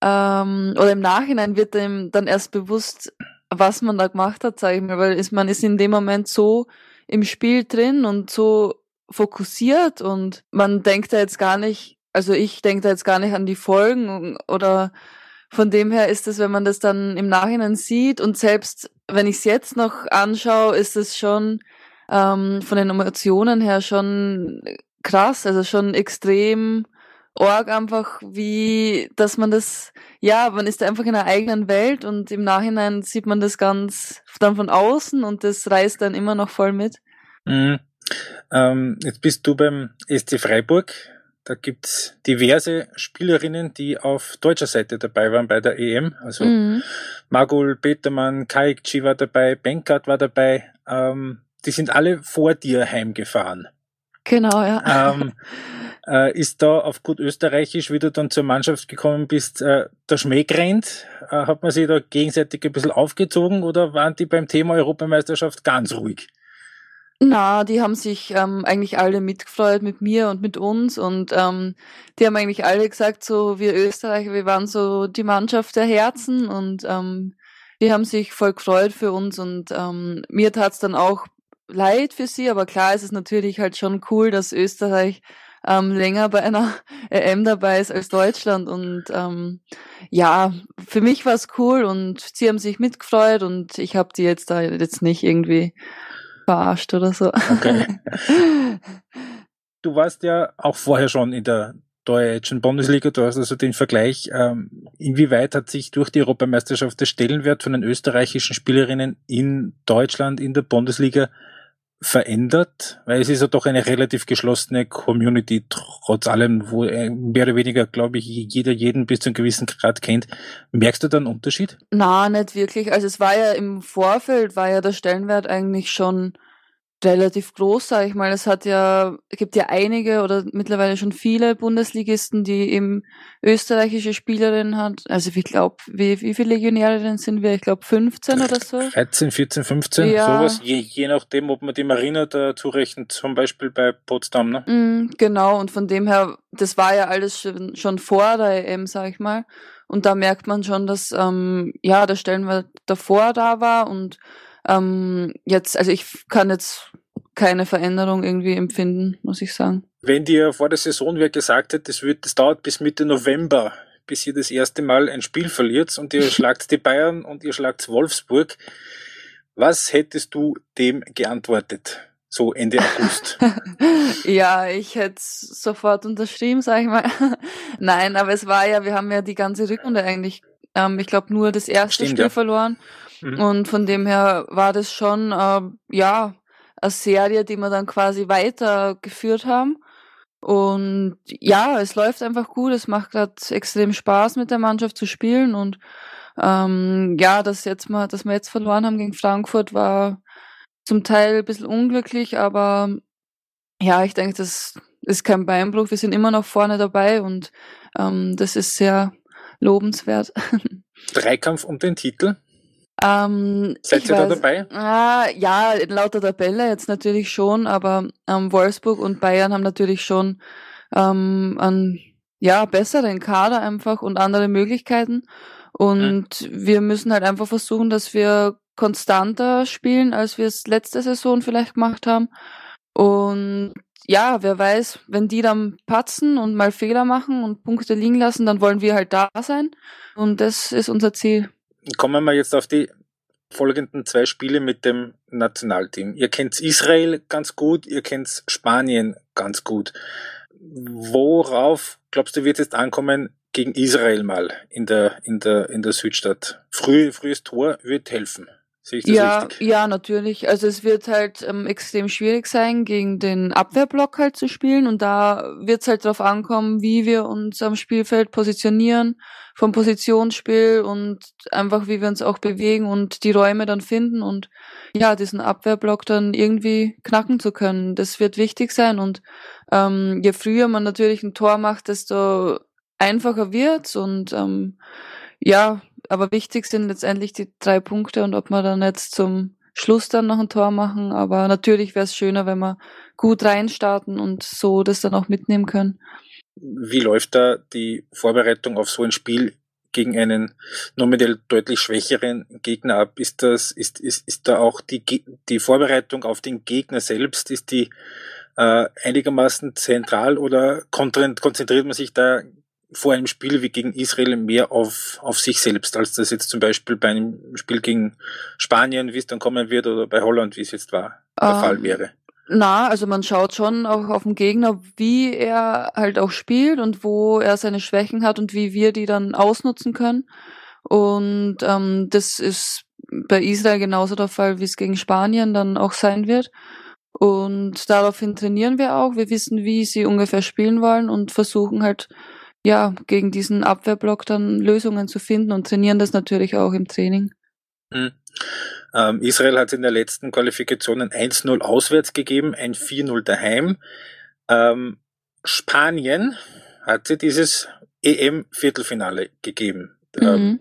ähm, oder im Nachhinein wird einem dann erst bewusst, was man da gemacht hat, sage ich mal, weil ist, man ist in dem Moment so im Spiel drin und so fokussiert und man denkt da jetzt gar nicht, also ich denke da jetzt gar nicht an die Folgen oder von dem her ist es, wenn man das dann im Nachhinein sieht und selbst wenn ich es jetzt noch anschaue, ist es schon ähm, von den Emotionen her schon krass, also schon extrem Org einfach, wie, dass man das, ja, man ist einfach in einer eigenen Welt und im Nachhinein sieht man das ganz dann von außen und das reißt dann immer noch voll mit. Mhm. Ähm, jetzt bist du beim SC Freiburg. Da gibt's diverse Spielerinnen, die auf deutscher Seite dabei waren bei der EM. Also mhm. Magul, Petermann, Kaikci war dabei, Benkert war dabei. Ähm, die sind alle vor dir heimgefahren. Genau, ja. Ähm, [laughs] äh, ist da auf gut österreichisch, wie du dann zur Mannschaft gekommen bist, äh, der Schmäh gerannt? Äh, hat man sich da gegenseitig ein bisschen aufgezogen oder waren die beim Thema Europameisterschaft ganz ruhig? Na, die haben sich ähm, eigentlich alle mitgefreut mit mir und mit uns und ähm, die haben eigentlich alle gesagt, so wir Österreicher, wir waren so die Mannschaft der Herzen und ähm, die haben sich voll gefreut für uns und ähm, mir tat's dann auch leid für sie, aber klar ist es natürlich halt schon cool, dass Österreich ähm, länger bei einer [laughs] EM dabei ist als Deutschland. Und ähm, ja, für mich war es cool und sie haben sich mitgefreut und ich habe die jetzt da jetzt nicht irgendwie verarscht oder so. Okay. [laughs] Du warst ja auch vorher schon in der deutschen Bundesliga, du hast also den Vergleich, ähm, inwieweit hat sich durch die Europameisterschaft der Stellenwert von den österreichischen Spielerinnen in Deutschland in der Bundesliga verändert? Weil es ist ja doch eine relativ geschlossene Community, trotz allem, wo äh, mehr oder weniger, glaube ich, jeder jeden bis zu einem gewissen Grad kennt. Merkst du da einen Unterschied? Na, nicht wirklich. Also es war ja im Vorfeld, war ja der Stellenwert eigentlich schon relativ groß, sage ich mal. Es hat ja, gibt ja einige oder mittlerweile schon viele Bundesligisten, die eben österreichische Spielerinnen hat. Also ich glaube, wie, wie viele Legionärinnen sind wir? Ich glaube 15 oder so. 13, 14, 15, ja. sowas. Je, je nachdem, ob man die Marina dazu rechnet, zum Beispiel bei Potsdam, ne? Mm, genau, und von dem her, das war ja alles schon, schon vor der EM, sag ich mal. Und da merkt man schon, dass ähm, ja der Stellenwert davor da war und ähm, jetzt, also ich kann jetzt keine Veränderung irgendwie empfinden, muss ich sagen. Wenn dir vor der Saison wer gesagt hätte, das, wird, das dauert bis Mitte November, bis ihr das erste Mal ein Spiel verliert und ihr [laughs] schlagt die Bayern und ihr schlagt Wolfsburg, was hättest du dem geantwortet? So Ende August. [laughs] ja, ich hätte sofort unterschrieben, sag ich mal. [laughs] Nein, aber es war ja, wir haben ja die ganze Rückrunde eigentlich, ähm, ich glaube, nur das erste Stimmt, Spiel ja. verloren. Mhm. Und von dem her war das schon, äh, ja, eine Serie, die wir dann quasi weitergeführt haben. Und ja, es läuft einfach gut. Es macht gerade extrem Spaß, mit der Mannschaft zu spielen. Und ähm, ja, dass jetzt mal, dass wir jetzt verloren haben gegen Frankfurt, war zum Teil ein bisschen unglücklich, aber ja, ich denke, das ist kein Beinbruch. Wir sind immer noch vorne dabei und ähm, das ist sehr lobenswert. [laughs] Dreikampf um den Titel? Ähm, Seid ihr weiß, da dabei? Äh, ja, laut der Tabelle jetzt natürlich schon, aber ähm, Wolfsburg und Bayern haben natürlich schon ähm, einen ja, besseren Kader einfach und andere Möglichkeiten. Und mhm. wir müssen halt einfach versuchen, dass wir konstanter spielen, als wir es letzte Saison vielleicht gemacht haben. Und ja, wer weiß, wenn die dann patzen und mal Fehler machen und Punkte liegen lassen, dann wollen wir halt da sein. Und das ist unser Ziel. Kommen wir jetzt auf die folgenden zwei Spiele mit dem Nationalteam. Ihr kennt Israel ganz gut, ihr kennt Spanien ganz gut. Worauf glaubst du, wird es ankommen gegen Israel mal in der, in der, in der Südstadt? Früh, frühes Tor wird helfen. Sehe ich das ja, richtig? ja, natürlich. Also es wird halt ähm, extrem schwierig sein, gegen den Abwehrblock halt zu spielen und da wird es halt darauf ankommen, wie wir uns am Spielfeld positionieren, vom Positionsspiel und einfach wie wir uns auch bewegen und die Räume dann finden und ja, diesen Abwehrblock dann irgendwie knacken zu können. Das wird wichtig sein und ähm, je früher man natürlich ein Tor macht, desto einfacher wird's und ähm, ja, aber wichtig sind letztendlich die drei Punkte und ob wir dann jetzt zum Schluss dann noch ein Tor machen. Aber natürlich wäre es schöner, wenn wir gut reinstarten und so das dann auch mitnehmen können. Wie läuft da die Vorbereitung auf so ein Spiel gegen einen nominell deutlich schwächeren Gegner ab? Ist das, ist, ist, ist da auch die, die Vorbereitung auf den Gegner selbst, ist die äh, einigermaßen zentral oder konzentriert man sich da vor einem Spiel wie gegen Israel mehr auf, auf sich selbst, als das jetzt zum Beispiel bei einem Spiel gegen Spanien, wie es dann kommen wird, oder bei Holland, wie es jetzt war, der ähm, Fall wäre? Na, also man schaut schon auch auf den Gegner, wie er halt auch spielt und wo er seine Schwächen hat und wie wir die dann ausnutzen können. Und ähm, das ist bei Israel genauso der Fall, wie es gegen Spanien dann auch sein wird. Und daraufhin trainieren wir auch. Wir wissen, wie sie ungefähr spielen wollen und versuchen halt ja, gegen diesen Abwehrblock dann Lösungen zu finden und trainieren das natürlich auch im Training. Mhm. Ähm, Israel hat in der letzten Qualifikation ein 1-0 auswärts gegeben, ein 4-0 daheim. Ähm, Spanien hat sie dieses EM-Viertelfinale gegeben. Ähm, mhm.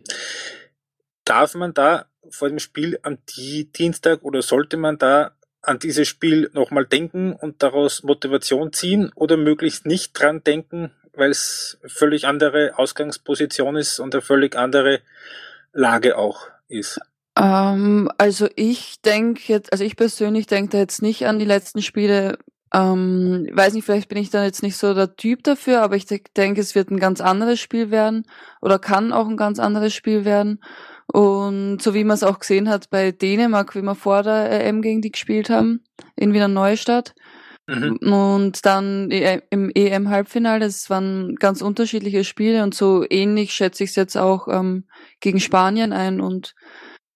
darf man da vor dem Spiel am Dienstag oder sollte man da an dieses Spiel nochmal denken und daraus Motivation ziehen oder möglichst nicht dran denken, weil es völlig andere Ausgangsposition ist und eine völlig andere Lage auch ist? Ähm, also ich denke jetzt, also ich persönlich denke da jetzt nicht an die letzten Spiele. Ähm, weiß nicht, vielleicht bin ich dann jetzt nicht so der Typ dafür, aber ich denke, es wird ein ganz anderes Spiel werden oder kann auch ein ganz anderes Spiel werden. Und so wie man es auch gesehen hat bei Dänemark, wie wir vor der EM gegen die gespielt haben, in Wiener Neustadt, Mhm. Und dann e im EM-Halbfinale, das waren ganz unterschiedliche Spiele und so ähnlich schätze ich es jetzt auch ähm, gegen Spanien ein. Und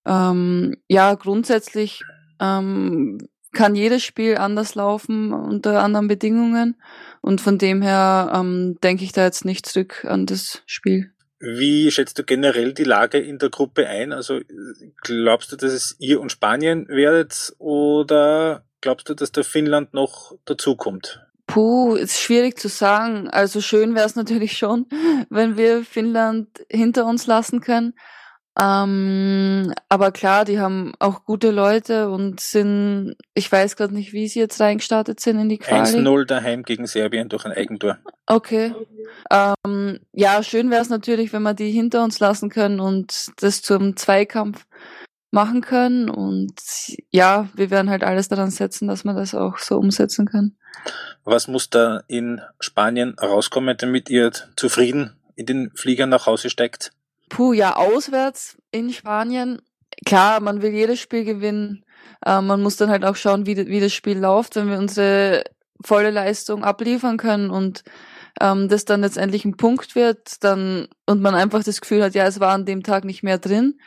ähm, ja, grundsätzlich ähm, kann jedes Spiel anders laufen unter anderen Bedingungen. Und von dem her ähm, denke ich da jetzt nicht zurück an das Spiel. Wie schätzt du generell die Lage in der Gruppe ein? Also glaubst du, dass es ihr und Spanien werdet oder glaubst du, dass der Finnland noch dazukommt? Puh, ist schwierig zu sagen. Also schön wäre es natürlich schon, [laughs] wenn wir Finnland hinter uns lassen können. Ähm, aber klar, die haben auch gute Leute und sind, ich weiß gerade nicht, wie sie jetzt reingestartet sind in die Quali. 1-0 daheim gegen Serbien durch ein Eigentor. Okay. Ähm, ja, schön wäre es natürlich, wenn wir die hinter uns lassen können und das zum Zweikampf machen können. Und ja, wir werden halt alles daran setzen, dass man das auch so umsetzen kann. Was muss da in Spanien rauskommen, damit ihr zufrieden in den Flieger nach Hause steckt? Puh, ja, auswärts in Spanien. Klar, man will jedes Spiel gewinnen. Äh, man muss dann halt auch schauen, wie, wie das Spiel läuft, wenn wir unsere volle Leistung abliefern können und ähm, das dann letztendlich ein Punkt wird, dann und man einfach das Gefühl hat, ja, es war an dem Tag nicht mehr drin,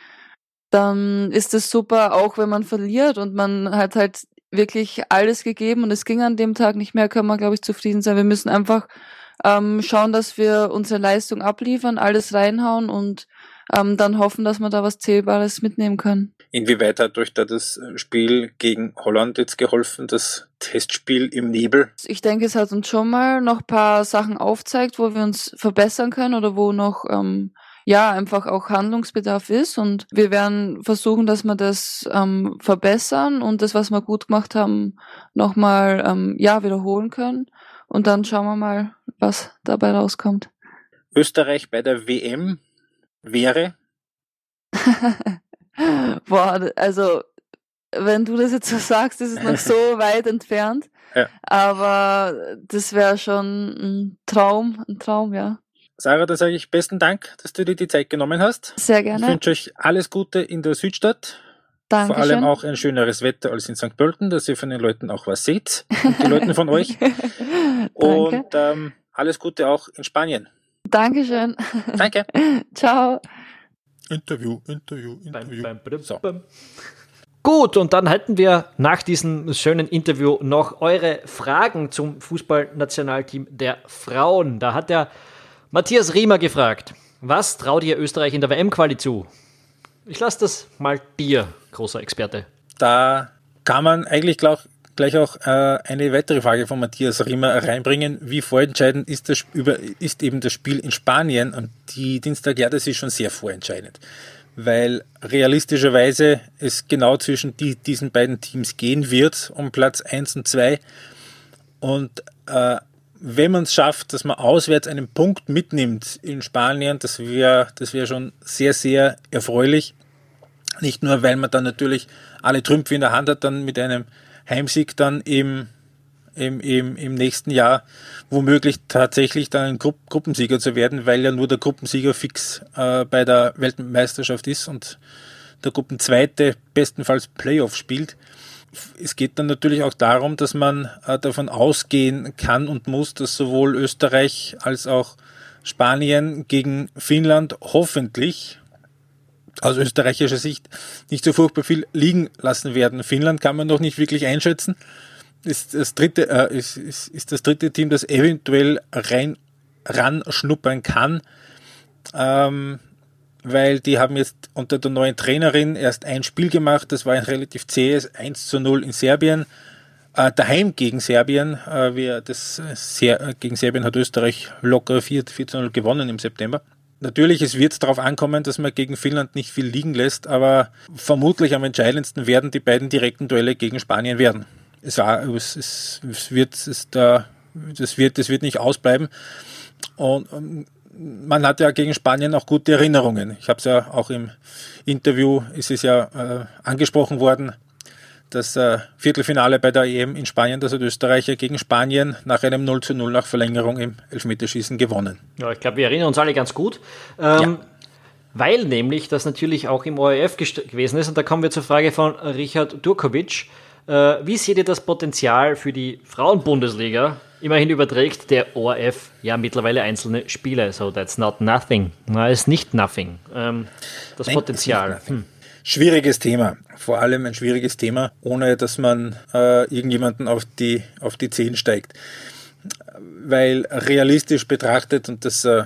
dann ist es super, auch wenn man verliert und man hat halt wirklich alles gegeben und es ging an dem Tag nicht mehr, kann man, glaube ich, zufrieden sein. Wir müssen einfach ähm, schauen, dass wir unsere Leistung abliefern, alles reinhauen und ähm, dann hoffen, dass man da was Zählbares mitnehmen kann. Inwieweit hat euch da das Spiel gegen Holland jetzt geholfen, das Testspiel im Nebel? Ich denke, es hat uns schon mal noch ein paar Sachen aufzeigt, wo wir uns verbessern können oder wo noch ähm, ja einfach auch Handlungsbedarf ist und wir werden versuchen, dass wir das ähm, verbessern und das, was wir gut gemacht haben, nochmal ähm, ja wiederholen können und dann schauen wir mal, was dabei rauskommt. Österreich bei der WM wäre? [laughs] Boah, also wenn du das jetzt so sagst, ist es noch so [laughs] weit entfernt. Ja. Aber das wäre schon ein Traum, ein Traum, ja. Sarah, da sage ich besten Dank, dass du dir die Zeit genommen hast. Sehr gerne. Ich wünsche euch alles Gute in der Südstadt. Dankeschön. Vor allem auch ein schöneres Wetter als in St. Pölten, dass ihr von den Leuten auch was seht. Und die Leuten von euch. [laughs] und ähm, alles Gute auch in Spanien. Dankeschön. Danke. [laughs] Ciao. Interview, Interview, Interview. Bam, bam, so. Gut, und dann hätten wir nach diesem schönen Interview noch eure Fragen zum Fußballnationalteam der Frauen. Da hat der Matthias Riemer gefragt, was traut ihr Österreich in der WM-Quali zu? Ich lasse das mal dir, großer Experte. Da kann man eigentlich gleich, gleich auch äh, eine weitere Frage von Matthias Riemer reinbringen. Wie vorentscheidend ist, das, über, ist eben das Spiel in Spanien? Und die Dienstag, ja, das ist schon sehr vorentscheidend weil realistischerweise es genau zwischen die, diesen beiden Teams gehen wird, um Platz 1 und 2. Und äh, wenn man es schafft, dass man auswärts einen Punkt mitnimmt in Spanien, das wäre das wär schon sehr, sehr erfreulich. Nicht nur, weil man dann natürlich alle Trümpfe in der Hand hat, dann mit einem Heimsieg dann eben im, im, im nächsten Jahr womöglich tatsächlich dann ein Gru Gruppensieger zu werden, weil ja nur der Gruppensieger fix äh, bei der Weltmeisterschaft ist und der Gruppenzweite bestenfalls Playoff spielt. Es geht dann natürlich auch darum, dass man äh, davon ausgehen kann und muss, dass sowohl Österreich als auch Spanien gegen Finnland hoffentlich aus österreichischer Sicht nicht so furchtbar viel liegen lassen werden. Finnland kann man noch nicht wirklich einschätzen ist das dritte, äh, ist, ist, ist das dritte Team, das eventuell rein ran schnuppern kann. Ähm, weil die haben jetzt unter der neuen Trainerin erst ein Spiel gemacht, das war ein relativ zähes 1 zu 0 in Serbien. Äh, daheim gegen Serbien, äh, wir das sehr, äh, gegen Serbien hat Österreich locker 4, 4 zu 0 gewonnen im September. Natürlich, es wird darauf ankommen, dass man gegen Finnland nicht viel liegen lässt, aber vermutlich am entscheidendsten werden die beiden direkten Duelle gegen Spanien werden es, war, es, es, es wird, es da, das wird, das wird nicht ausbleiben. Und ähm, man hat ja gegen Spanien auch gute Erinnerungen. Ich habe es ja auch im Interview, ist es ja äh, angesprochen worden, das äh, Viertelfinale bei der EM in Spanien, das hat Österreicher gegen Spanien nach einem 0 zu 0 nach Verlängerung im Elfmeterschießen gewonnen. Ja, ich glaube, wir erinnern uns alle ganz gut. Ähm, ja. Weil nämlich das natürlich auch im ORF gewesen ist. Und da kommen wir zur Frage von Richard Durkovic. Äh, wie seht ihr das Potenzial für die Frauenbundesliga? Immerhin überträgt der ORF ja mittlerweile einzelne Spiele, so that's not nothing. Na, ist nicht nothing. Ähm, das Nein, Potenzial. Hm. Schwieriges Thema, vor allem ein schwieriges Thema, ohne dass man äh, irgendjemanden auf die, auf die Zehen steigt. Weil realistisch betrachtet, und das, äh,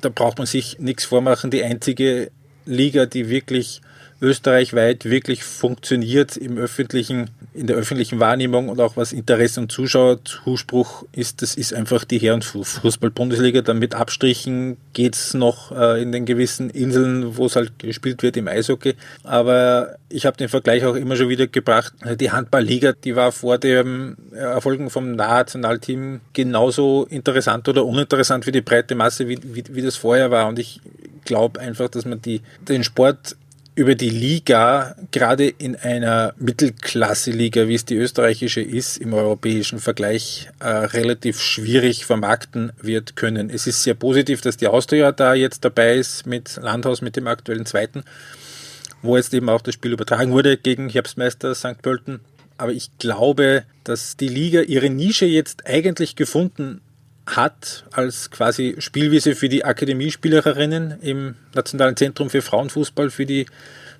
da braucht man sich nichts vormachen, die einzige Liga, die wirklich österreichweit wirklich funktioniert im öffentlichen, in der öffentlichen Wahrnehmung und auch was Interesse und Zuschauerzuspruch ist, das ist einfach die Herren Fußball-Bundesliga. Dann mit Abstrichen geht es noch äh, in den gewissen Inseln, wo es halt gespielt wird im Eishockey. Aber ich habe den Vergleich auch immer schon wieder gebracht. Die Handballliga, die war vor dem Erfolgen vom Nationalteam genauso interessant oder uninteressant für die breite Masse, wie, wie, wie das vorher war. Und ich glaube einfach, dass man die, den Sport über die Liga, gerade in einer Mittelklasse-Liga, wie es die österreichische ist, im europäischen Vergleich äh, relativ schwierig vermarkten wird können. Es ist sehr positiv, dass die Austria da jetzt dabei ist mit Landhaus, mit dem aktuellen Zweiten, wo jetzt eben auch das Spiel übertragen wurde gegen Herbstmeister St. Pölten. Aber ich glaube, dass die Liga ihre Nische jetzt eigentlich gefunden hat als quasi Spielwiese für die Akademiespielerinnen im Nationalen Zentrum für Frauenfußball, für die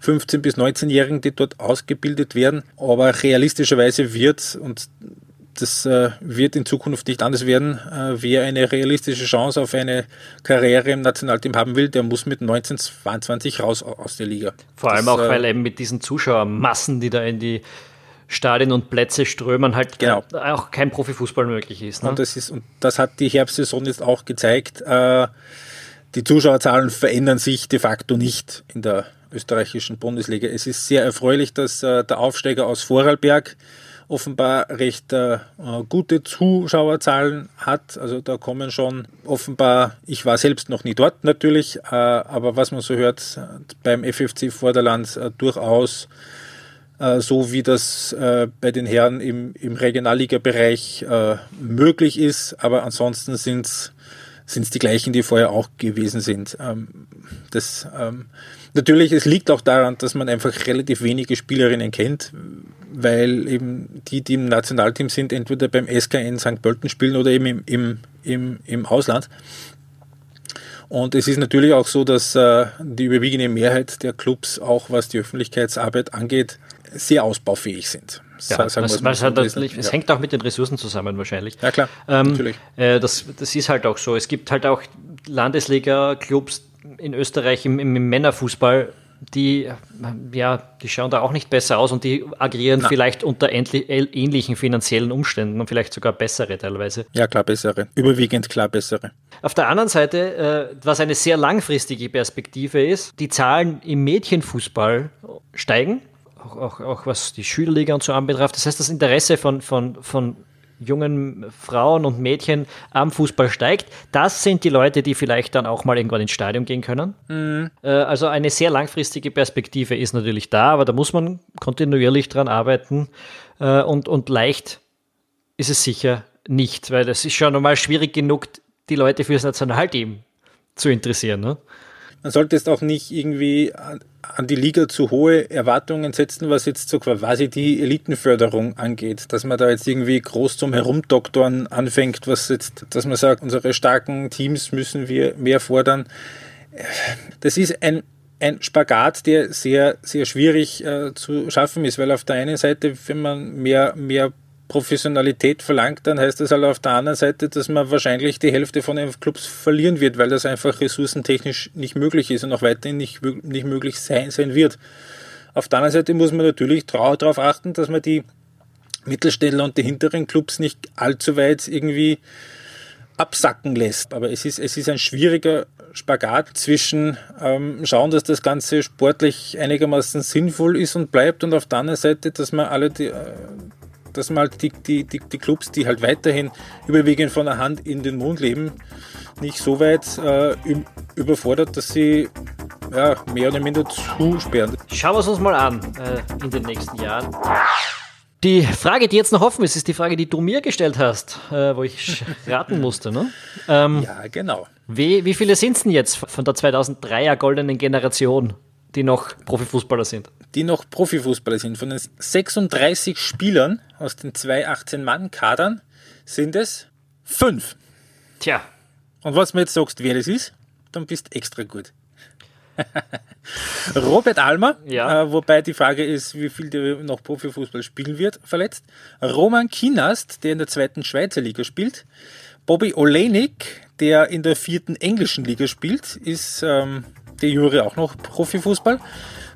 15- bis 19-Jährigen, die dort ausgebildet werden. Aber realistischerweise wird, und das äh, wird in Zukunft nicht anders werden, äh, wer eine realistische Chance auf eine Karriere im Nationalteam haben will, der muss mit 19, 22 raus aus der Liga. Vor allem das, auch, äh, weil eben mit diesen Zuschauermassen, die da in die Stadien und Plätze strömen, halt genau. auch kein Profifußball möglich ist. Ne? Und, das ist. und das hat die Herbstsaison jetzt auch gezeigt. Äh, die Zuschauerzahlen verändern sich de facto nicht in der österreichischen Bundesliga. Es ist sehr erfreulich, dass äh, der Aufsteiger aus Vorarlberg offenbar recht äh, gute Zuschauerzahlen hat. Also da kommen schon offenbar, ich war selbst noch nie dort natürlich, äh, aber was man so hört, beim FFC Vorderland äh, durchaus äh, so wie das äh, bei den Herren im, im Regionalliga-Bereich äh, möglich ist. Aber ansonsten sind es die gleichen, die vorher auch gewesen sind. Ähm, das, ähm, natürlich, es liegt auch daran, dass man einfach relativ wenige Spielerinnen kennt, weil eben die, die im Nationalteam sind, entweder beim SKN St. Pölten spielen oder eben im, im, im, im Ausland. Und es ist natürlich auch so, dass äh, die überwiegende Mehrheit der Clubs, auch was die Öffentlichkeitsarbeit angeht, sehr ausbaufähig sind. Ja, was, was halt es ja. hängt auch mit den Ressourcen zusammen wahrscheinlich. Ja klar, ähm, natürlich. Äh, das, das ist halt auch so. Es gibt halt auch Landesliga-Clubs in Österreich im, im Männerfußball, die, ja, die schauen da auch nicht besser aus und die agieren Na. vielleicht unter ähnlichen finanziellen Umständen und vielleicht sogar bessere teilweise. Ja, klar, bessere. Überwiegend klar bessere. Auf der anderen Seite, äh, was eine sehr langfristige Perspektive ist, die Zahlen im Mädchenfußball steigen auch, auch, auch was die Schülerliga und so anbetrifft. Das heißt, das Interesse von, von, von jungen Frauen und Mädchen am Fußball steigt. Das sind die Leute, die vielleicht dann auch mal irgendwann ins Stadion gehen können. Mhm. Äh, also eine sehr langfristige Perspektive ist natürlich da, aber da muss man kontinuierlich dran arbeiten äh, und, und leicht ist es sicher nicht, weil es ist schon normal schwierig genug, die Leute fürs Nationalteam zu interessieren. Ne? Man sollte es auch nicht irgendwie an die Liga zu hohe Erwartungen setzen, was jetzt so quasi die Elitenförderung angeht. Dass man da jetzt irgendwie groß zum Herumdoktoren anfängt, was jetzt, dass man sagt, unsere starken Teams müssen wir mehr fordern. Das ist ein, ein Spagat, der sehr, sehr schwierig äh, zu schaffen ist, weil auf der einen Seite, wenn man mehr, mehr Professionalität verlangt, dann heißt das halt auf der anderen Seite, dass man wahrscheinlich die Hälfte von den Clubs verlieren wird, weil das einfach ressourcentechnisch nicht möglich ist und auch weiterhin nicht, nicht möglich sein, sein wird. Auf der anderen Seite muss man natürlich darauf achten, dass man die Mittelständler und die hinteren Clubs nicht allzu weit irgendwie absacken lässt. Aber es ist, es ist ein schwieriger Spagat zwischen ähm, schauen, dass das Ganze sportlich einigermaßen sinnvoll ist und bleibt und auf der anderen Seite, dass man alle die, äh, dass man halt die, die, die, die Clubs, die halt weiterhin überwiegend von der Hand in den Mund leben, nicht so weit äh, überfordert, dass sie ja, mehr oder minder zusperren. Schauen wir es uns mal an äh, in den nächsten Jahren. Die Frage, die jetzt noch offen ist, ist die Frage, die du mir gestellt hast, äh, wo ich [laughs] raten musste. Ne? Ähm, ja, genau. Wie, wie viele sind es denn jetzt von der 2003er goldenen Generation? Die noch Profifußballer sind. Die noch Profifußballer sind. Von den 36 Spielern aus den zwei 18-Mann-Kadern sind es fünf. Tja. Und was du mir jetzt sagst, wer das ist, dann bist extra gut. [laughs] Robert Almer, ja. äh, wobei die Frage ist, wie viel der noch Profifußball spielen wird, verletzt. Roman Kinast, der in der zweiten Schweizer Liga spielt. Bobby Olenik, der in der vierten englischen Liga spielt, ist ähm, der Juri auch noch Profifußball.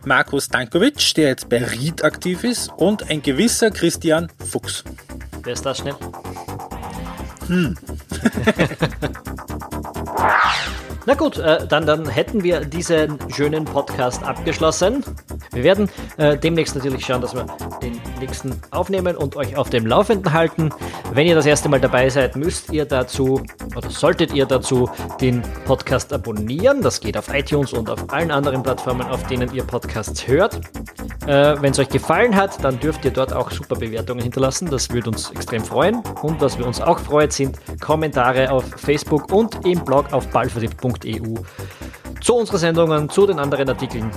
Markus Dankovic, der jetzt bei Ried aktiv ist. Und ein gewisser Christian Fuchs. Wer ist das schnell? Hm. [laughs] [laughs] Na gut, äh, dann, dann hätten wir diesen schönen Podcast abgeschlossen. Wir werden äh, demnächst natürlich schauen, dass wir den nächsten aufnehmen und euch auf dem Laufenden halten. Wenn ihr das erste Mal dabei seid, müsst ihr dazu oder solltet ihr dazu den Podcast abonnieren. Das geht auf iTunes und auf allen anderen Plattformen, auf denen ihr Podcasts hört. Äh, Wenn es euch gefallen hat, dann dürft ihr dort auch super Bewertungen hinterlassen. Das würde uns extrem freuen. Und was wir uns auch freuen, sind Kommentare auf Facebook und im Blog auf ballverliebt.eu zu unseren Sendungen, zu den anderen Artikeln.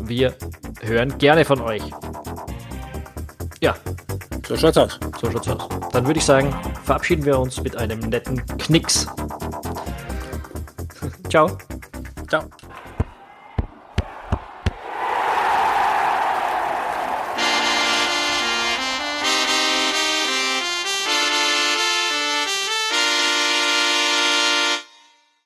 Wir hören gerne von euch. Ja. So schaut's aus. So schaut's aus. Dann würde ich sagen, verabschieden wir uns mit einem netten Knicks. Ciao. Ciao.